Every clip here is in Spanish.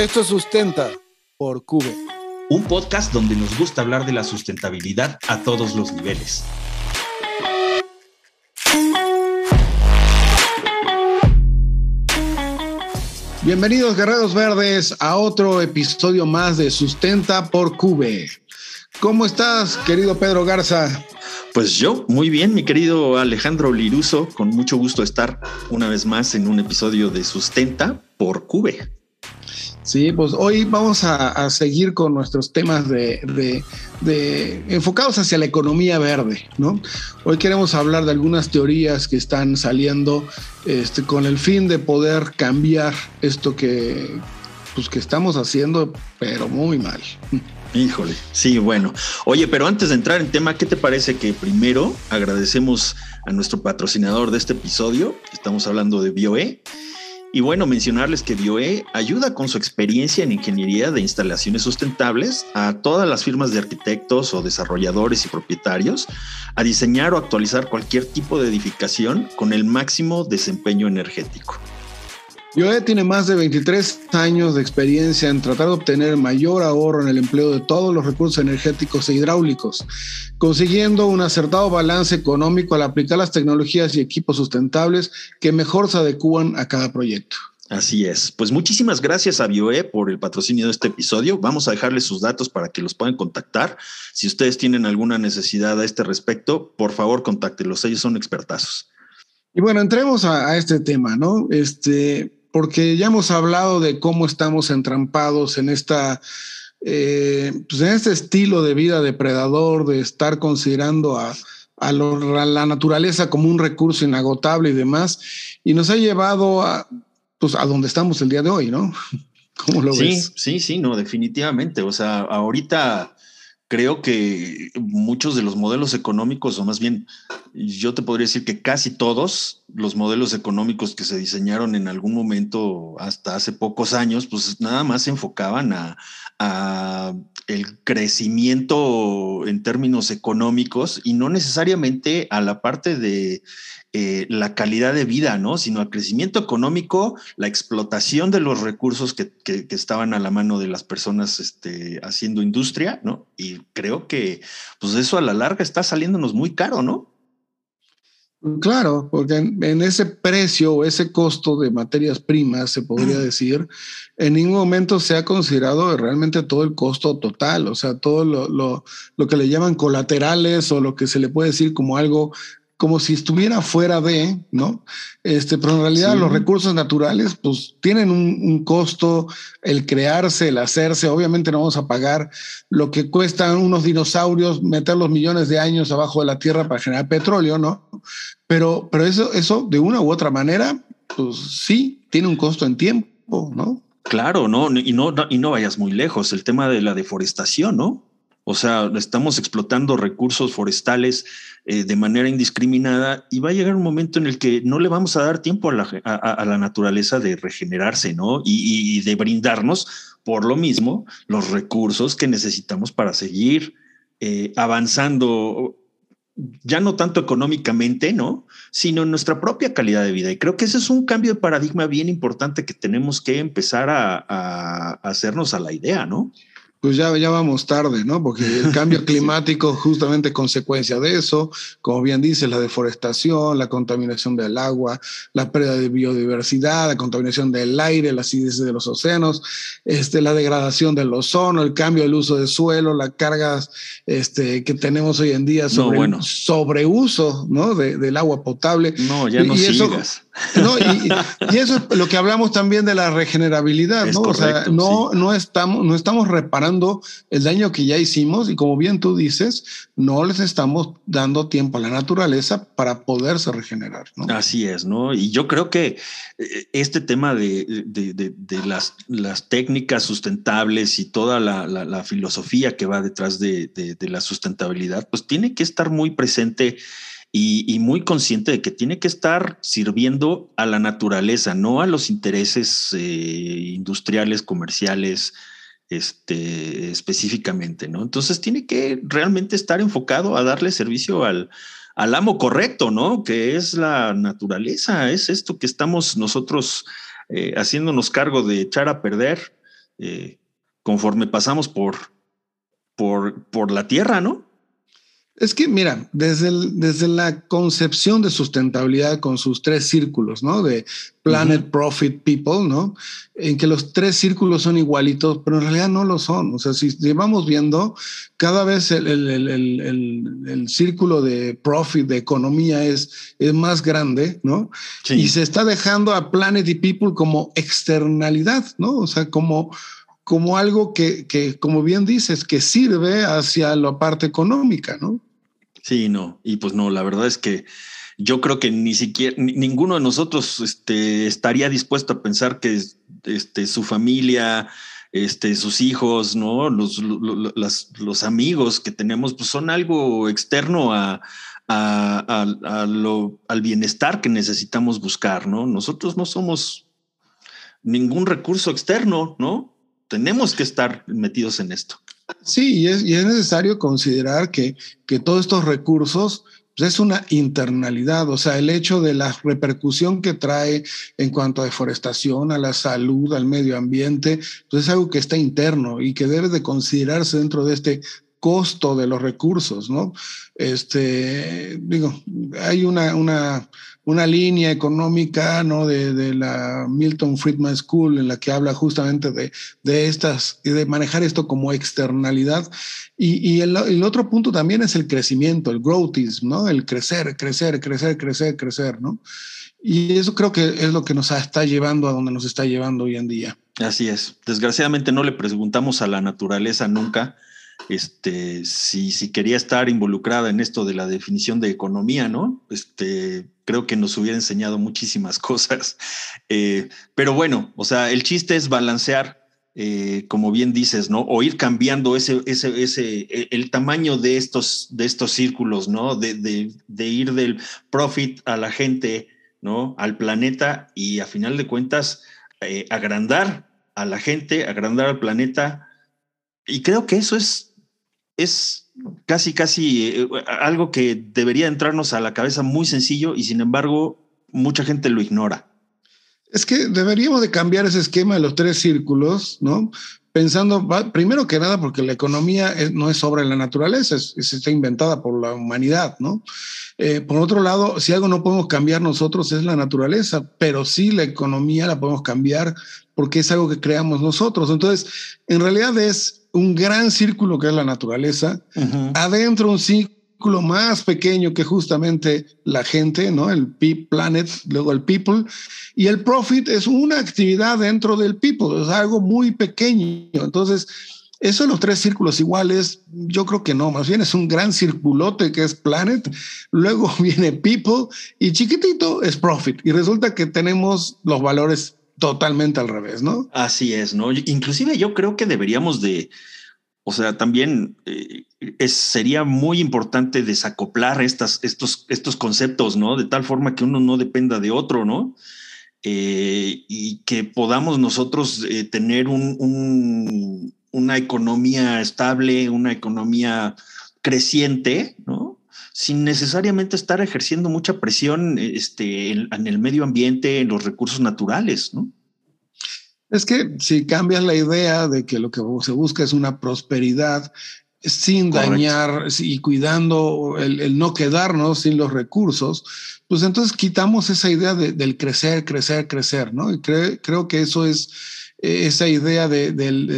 Esto Sustenta por Cube. Un podcast donde nos gusta hablar de la sustentabilidad a todos los niveles. Bienvenidos guerreros verdes a otro episodio más de Sustenta por Cube. ¿Cómo estás, querido Pedro Garza? Pues yo, muy bien, mi querido Alejandro Liruso, con mucho gusto estar una vez más en un episodio de Sustenta por Cube. Sí, pues hoy vamos a, seguir con nuestros temas de, enfocados hacia la economía verde, ¿no? Hoy queremos hablar de algunas teorías que están saliendo este, con el fin de poder cambiar esto que, pues, que estamos haciendo, pero muy mal. Híjole, sí, bueno. Oye, pero antes de entrar en tema, ¿qué te parece que primero agradecemos a nuestro patrocinador de este episodio? Estamos hablando de BioE y bueno, mencionarles que BioE ayuda con su experiencia en ingeniería de instalaciones sustentables a todas las firmas de arquitectos o desarrolladores y propietarios a diseñar o actualizar cualquier tipo de edificación con el máximo desempeño energético. BioE tiene más de 23 años de experiencia en tratar de obtener mayor ahorro en el empleo de todos los recursos energéticos e hidráulicos, consiguiendo un acertado balance económico al aplicar las tecnologías y equipos sustentables que mejor se adecúan a cada proyecto. Así es. Pues muchísimas gracias a BioE por el patrocinio de este episodio. Vamos a dejarles sus datos para que los puedan contactar. Si ustedes tienen alguna necesidad a este respecto, por favor, contáctelos. Ellos son expertazos. Y bueno, entremos a, a este tema, ¿no? Este, porque ya hemos hablado de cómo estamos entrampados en esta eh, pues en este estilo de vida depredador, de estar considerando a, la naturaleza como un recurso inagotable y demás, y nos ha llevado a, pues, a donde estamos el día de hoy, ¿no? ¿Cómo lo sí, Sí, sí, no, definitivamente. O sea, ahorita creo que muchos de los modelos económicos, o más bien, yo te podría decir que casi todos los modelos económicos que se diseñaron en algún momento hasta hace pocos años, pues nada más se enfocaban a, el crecimiento en términos económicos y no necesariamente a la parte de eh, la calidad de vida, ¿no? Sino al crecimiento económico, la explotación de los recursos que, estaban a la mano de las personas este, haciendo industria, ¿no? Y creo que pues eso a la larga está saliéndonos muy caro, ¿no? Claro, porque en, ese precio o ese costo de materias primas, se podría decir, en ningún momento se ha considerado realmente todo el costo total, o sea, todo lo, lo, lo, que le llaman colaterales o lo que se le puede decir como algo como si estuviera fuera de, ¿no? Este, pero en realidad los recursos naturales, pues tienen un, costo, el crearse, el hacerse. Obviamente no vamos a pagar lo que cuestan unos dinosaurios meter los millones de años abajo de la tierra para generar petróleo, ¿no? Pero, pero eso, eso de una u otra manera, pues sí, tiene un costo en tiempo, ¿no? Claro, no, y no, y no vayas muy lejos. El tema de la deforestación, ¿no? O sea, estamos explotando recursos forestales eh, de manera indiscriminada y va a llegar un momento en el que no le vamos a dar tiempo a la, naturaleza de regenerarse, ¿no? Y, de brindarnos, por lo mismo, los recursos que necesitamos para seguir eh, avanzando, ya no tanto económicamente, ¿no? Sino en nuestra propia calidad de vida. Y creo que ese es un cambio de paradigma bien importante que tenemos que empezar a hacernos a la idea, ¿no? Pues ya, ya vamos tarde, ¿no? Porque el cambio climático justamente consecuencia de eso, como bien dice, la deforestación, la contaminación del agua, la pérdida de biodiversidad, la contaminación del aire, la acidez de los océanos, este, la degradación del ozono, el cambio del uso de suelo, las cargas este, que tenemos hoy en día sobre el sobreuso ¿no? del agua potable. No, ya no sigas. No, y, eso es lo que hablamos también de la regenerabilidad, ¿no? o sea, no, no, estamos, no estamos reparando el daño que ya hicimos y como bien tú dices, no les estamos dando tiempo a la naturaleza para poderse regenerar, ¿no? Así es, ¿no? Y yo creo que eh, este tema de, las, las, técnicas sustentables y toda la, la filosofía que va detrás de, la sustentabilidad, pues tiene que estar muy presente y, muy consciente de que tiene que estar sirviendo a la naturaleza, no a los intereses eh, industriales, comerciales, este, específicamente, ¿no? Entonces tiene que realmente estar enfocado a darle servicio al, al amo correcto, ¿no? Que es la naturaleza, es esto que estamos nosotros eh, haciéndonos cargo de echar a perder eh, conforme pasamos por, por, por la tierra, ¿no? Es que, mira, desde, desde la concepción de sustentabilidad con sus tres círculos, ¿no? De Planet, Profit, People, ¿no? En que los tres círculos son igualitos, pero en realidad no lo son. O sea, si llevamos viendo, cada vez el, el, el, el círculo de profit, de economía, es, es más grande, ¿no? Y se está dejando a Planet y People como externalidad, ¿no? O sea, como como algo que, que, como bien dices, que sirve hacia la parte económica, ¿no? Sí, no, y pues no, la verdad es que yo creo que ni siquiera ninguno de nosotros este, estaría dispuesto a pensar que este, su familia, este, sus hijos, ¿no? Los, amigos que tenemos, pues son algo externo al bienestar que necesitamos buscar, ¿no? Nosotros no somos ningún recurso externo, ¿no? Tenemos que estar metidos en esto. Sí, y es, necesario considerar que, que todos estos recursos pues, es una internalidad, o sea, el hecho de la repercusión que trae en cuanto a deforestación, a la salud, al medio ambiente, pues es algo que está interno y que debe de considerarse dentro de este costo de los recursos, ¿no? Este, digo, hay una, una, una línea económica, ¿no? De, de, la Milton Friedman School en la que habla justamente de, de estas, de manejar esto como externalidad. Y, y el, el, otro punto también es el crecimiento, el growthism, ¿no? El crecer, crecer, crecer, crecer, crecer, ¿no? Y eso creo que es lo que nos está llevando a donde nos está llevando hoy en día. Así es. Desgraciadamente no le preguntamos a la naturaleza nunca este, si, si quería estar involucrada en esto de la definición de economía, ¿no? Este, creo que nos hubiera enseñado muchísimas cosas. Eh, pero bueno, o sea, el chiste es balancear, eh, como bien dices, ¿no? O ir cambiando ese, ese, ese, e, el tamaño de estos, de estos círculos, ¿no? De, de, ir del profit a la gente, ¿no? Al planeta y a final de cuentas, eh, agrandar a la gente, agrandar al planeta. Y creo que eso es es casi, casi eh, algo que debería entrarnos a la cabeza muy sencillo y sin embargo mucha gente lo ignora. Es que deberíamos de cambiar ese esquema de los tres círculos, ¿no? Pensando, primero que nada, porque la economía no es obra de la naturaleza, es, está inventada por la humanidad, ¿no? Eh, por otro lado, si algo no podemos cambiar nosotros es la naturaleza, pero sí la economía la podemos cambiar porque es algo que creamos nosotros. Entonces, en realidad es un gran círculo que es la naturaleza, adentro un círculo más pequeño que justamente la gente, ¿no? El planet, luego el people, y el profit es una actividad dentro del people, es algo muy pequeño. Entonces, eso los tres círculos iguales, yo creo que no, más bien es un gran circulote que es planet, luego viene people y chiquitito es profit. Y resulta que tenemos los valores totalmente al revés, ¿no? Así es, ¿no? Inclusive yo creo que deberíamos de, o sea, también eh, es, sería muy importante desacoplar estas, estos, estos conceptos, ¿no? De tal forma que uno no dependa de otro, ¿no? Eh, y que podamos nosotros eh, tener un, una economía estable, una economía creciente, ¿no? Sin necesariamente estar ejerciendo mucha presión este, en, el medio ambiente, en los recursos naturales, ¿no? Es que si cambias la idea de que lo que se busca es una prosperidad sin dañar y cuidando el, no quedarnos sin los recursos, pues entonces quitamos esa idea del crecer, crecer, crecer, ¿no? Y creo que eso es esa idea del,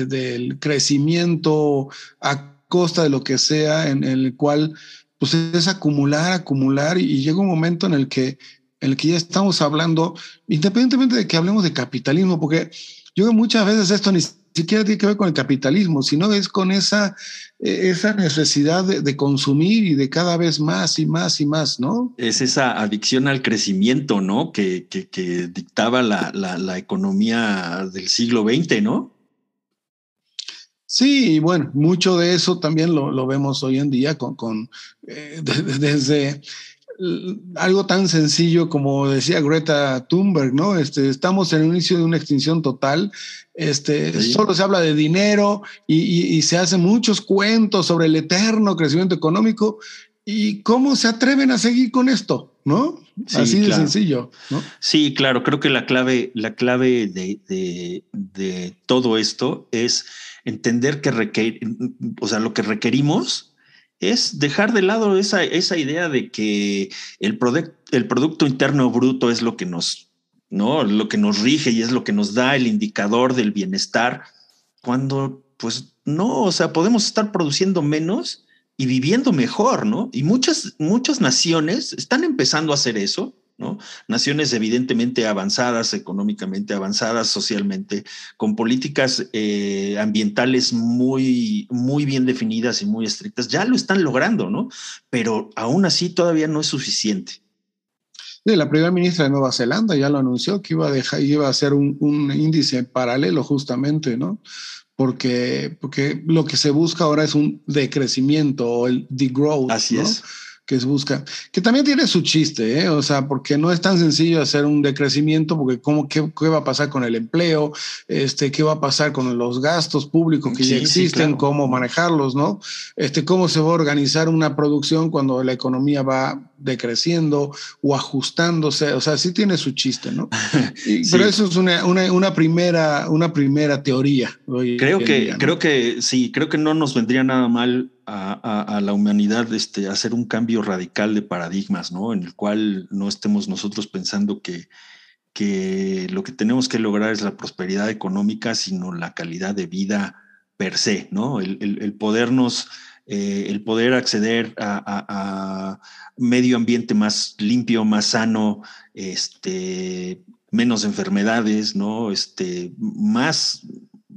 del, crecimiento a costa de lo que sea, en el cual pues es acumular, acumular y, llega un momento en el que en el que ya estamos hablando, independientemente de que hablemos de capitalismo, porque yo creo muchas veces esto ni siquiera tiene que ver con el capitalismo, sino es con esa, e, esa necesidad de, consumir y de cada vez más y más y más, ¿no? Es esa adicción al crecimiento, ¿no? Que, que, dictaba la, la, la, economía del siglo XX, ¿no? Sí, bueno, mucho de eso también lo, lo vemos hoy en día con, con eh, desde algo tan sencillo como decía Greta Thunberg, ¿no? Este, estamos en el inicio de una extinción total. Este, solo se habla de dinero y, y, y, se hacen muchos cuentos sobre el eterno crecimiento económico. ¿Y cómo se atreven a seguir con esto? ¿No? Así de sencillo, ¿no? Sí, claro, creo que la clave, la clave de, todo esto es entender que o sea, lo que requerimos es dejar de lado esa, esa idea de que el, el Producto Interno Bruto es lo que nos, ¿no? Lo que nos rige y es lo que nos da el indicador del bienestar, cuando pues no, o sea, podemos estar produciendo menos y viviendo mejor, ¿no? Y muchas, muchas naciones están empezando a hacer eso, ¿no? Naciones evidentemente avanzadas, económicamente avanzadas, socialmente, con políticas eh, ambientales muy, muy bien definidas y muy estrictas, ya lo están logrando, ¿no? Pero aún así todavía no es suficiente. la primera ministra de Nueva Zelanda ya lo anunció que iba a dejar, hacer un, un índice paralelo justamente, ¿no? Porque, porque lo que se busca ahora es un decrecimiento o el degrowth. Así es que se busca, que también tiene su chiste, ¿eh? o sea, porque no es tan sencillo hacer un decrecimiento, porque cómo, qué, qué, va a pasar con el empleo, este, qué va a pasar con los gastos públicos que ya existen, cómo manejarlos, ¿no? Este, cómo se va a organizar una producción cuando la economía va decreciendo o ajustándose, o sea, sí tiene su chiste, ¿no? Pero eso es una, una, una, primera, una primera teoría. Creo que, creo que sí, creo que no nos vendría nada mal a, la humanidad este, hacer un cambio radical de paradigmas, ¿no? En el cual no estemos nosotros pensando que, que lo que tenemos que lograr es la prosperidad económica, sino la calidad de vida per se, ¿no? El, podernos, eh, el poder acceder a, medio ambiente más limpio, más sano, este, menos enfermedades, ¿no? Este, más,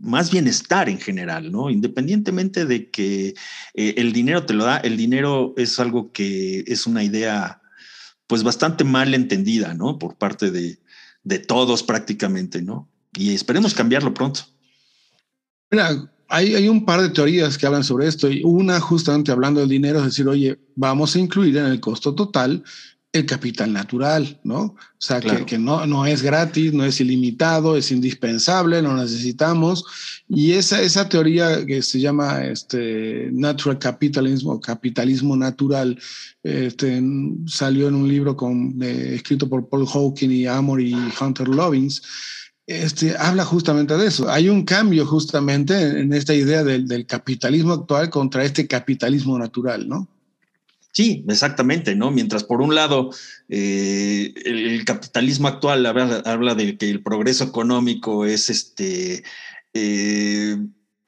más bienestar en general, ¿no? Independientemente de que eh, el dinero te lo da, el dinero es algo que es una idea pues bastante mal entendida, ¿no? Por parte de, de todos prácticamente, ¿no? Y esperemos cambiarlo pronto. Mira, hay, hay, un par de teorías que hablan sobre esto y una justamente hablando del dinero es decir, oye, vamos a incluir en el costo total el capital natural, ¿no? O sea, que, que, no, no es gratis, no es ilimitado, es indispensable, lo necesitamos. Y esa, esa teoría que se llama este, natural capitalism o capitalismo natural este, salió en un libro con, escrito por Paul Hawking y Amory y Hunter Lovins. Este, habla justamente de eso. Hay un cambio justamente en, esta idea del, del capitalismo actual contra este capitalismo natural, ¿no? Sí, exactamente, ¿no? Mientras por un lado eh, el, capitalismo actual habla, de que el progreso económico es este eh,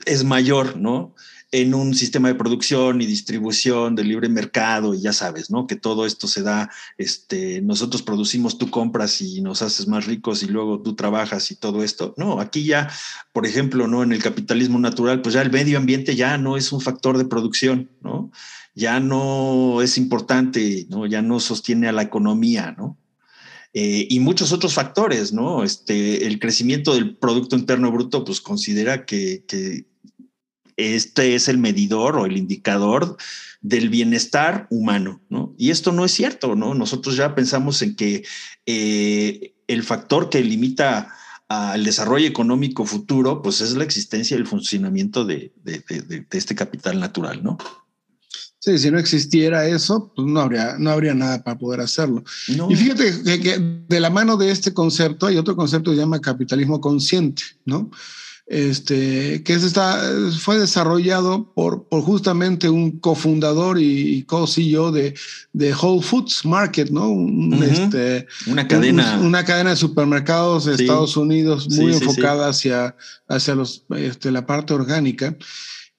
es mayor, ¿no? En un sistema de producción y distribución de libre mercado, y ya sabes, ¿no? Que todo esto se da, este, nosotros producimos, tú compras y nos haces más ricos y luego tú trabajas y todo esto. No, aquí ya, por ejemplo, ¿no? En el capitalismo natural, pues ya el medio ambiente ya no es un factor de producción, ¿no? ya no es importante, ¿no? ya no sostiene a la economía, ¿no? Eh, y muchos otros factores, ¿no? Este, el crecimiento del Producto Interno Bruto, pues considera que, este es el medidor o el indicador del bienestar humano, ¿no? Y esto no es cierto, ¿no? Nosotros ya pensamos en que eh, el factor que limita al desarrollo económico futuro, pues es la existencia y el funcionamiento de este capital natural, ¿no? Sí, si no existiera eso, pues no habría, no habría nada para poder hacerlo. Y fíjate que, de la mano de este concepto hay otro concepto que se llama capitalismo consciente, ¿no? Este, que está, fue desarrollado por, por justamente un cofundador y, co-CEO de, de Whole Foods Market, ¿no? este, una cadena. una cadena de supermercados de Estados Unidos muy enfocada hacia, hacia los, este, la parte orgánica.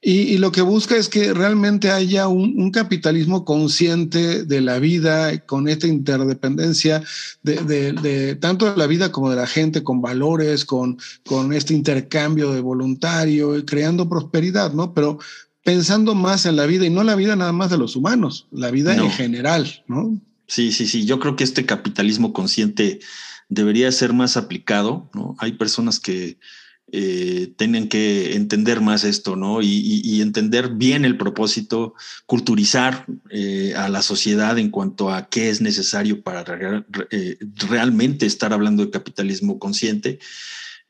Y, lo que busca es que realmente haya un, capitalismo consciente de la vida, con esta interdependencia de, tanto de la vida como de la gente, con valores, con, con este intercambio de voluntario, creando prosperidad, ¿no? Pero pensando más en la vida y no la vida nada más de los humanos, la vida en general, ¿no? Sí, sí, sí. Yo creo que este capitalismo consciente debería ser más aplicado, ¿no? Hay personas que eh, tienen que entender más esto, ¿no? Y, entender bien el propósito, culturizar eh, a la sociedad en cuanto a qué es necesario para eh, realmente estar hablando de capitalismo consciente.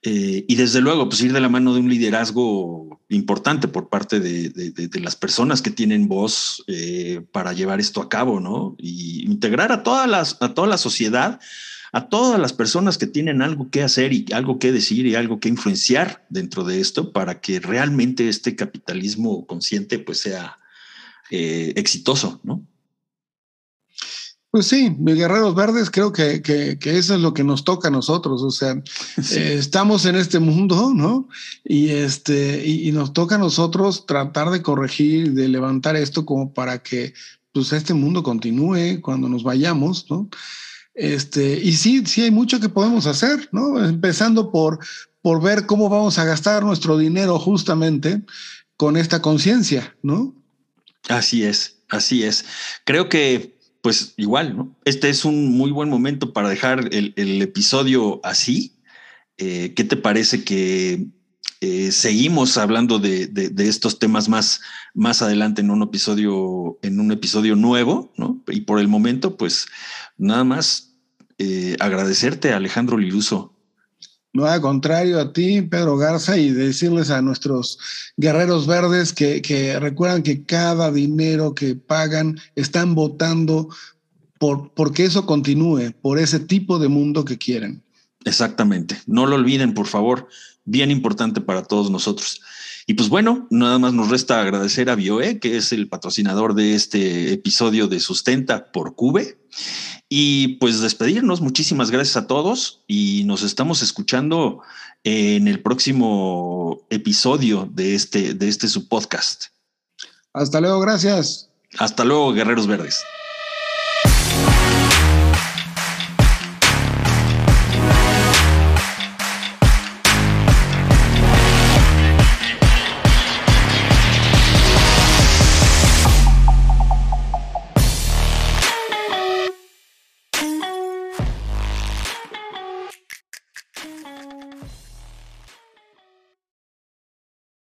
y desde luego, pues ir de la mano de un liderazgo importante por parte de, las personas que tienen voz eh, para llevar esto a cabo, ¿no? Y integrar a, todas las, a toda la sociedad, a todas las personas que tienen algo que hacer y algo que decir y algo que influenciar dentro de esto para que realmente este capitalismo consciente pues sea eh, exitoso, ¿no? Pues sí, mis guerreros verdes, creo que, que, eso es lo que nos toca a nosotros. O sea, eh, estamos en este mundo, ¿no? Y este, y, nos toca a nosotros tratar de corregir, de levantar esto como para que pues este mundo continúe cuando nos vayamos, ¿no? Este, y sí, sí hay mucho que podemos hacer, ¿no? Empezando por, por ver cómo vamos a gastar nuestro dinero justamente con esta conciencia, ¿no? Así es, así es. Creo que pues igual, ¿no? Este es un muy buen momento para dejar el, episodio así. Eh, ¿Qué te parece que eh, seguimos hablando de, estos temas más, más adelante en un episodio, en un episodio nuevo, ¿no? Y por el momento, pues nada más eh, agradecerte, Alejandro Liruso, no, al contrario a ti, Pedro Garza, y decirles a nuestros guerreros verdes que, que recuerdan que cada dinero que pagan están votando por porque eso continúe, por ese tipo de mundo que quieren. Exactamente. No lo olviden, por favor. Bien importante para todos nosotros. Y pues bueno, nada más nos resta agradecer a Bioe, que es el patrocinador de este episodio de Sustenta por Cube. Y pues despedirnos, muchísimas gracias a todos y nos estamos escuchando en el próximo episodio de este, de este su podcast. Hasta luego, gracias. Hasta luego, Guerreros Verdes.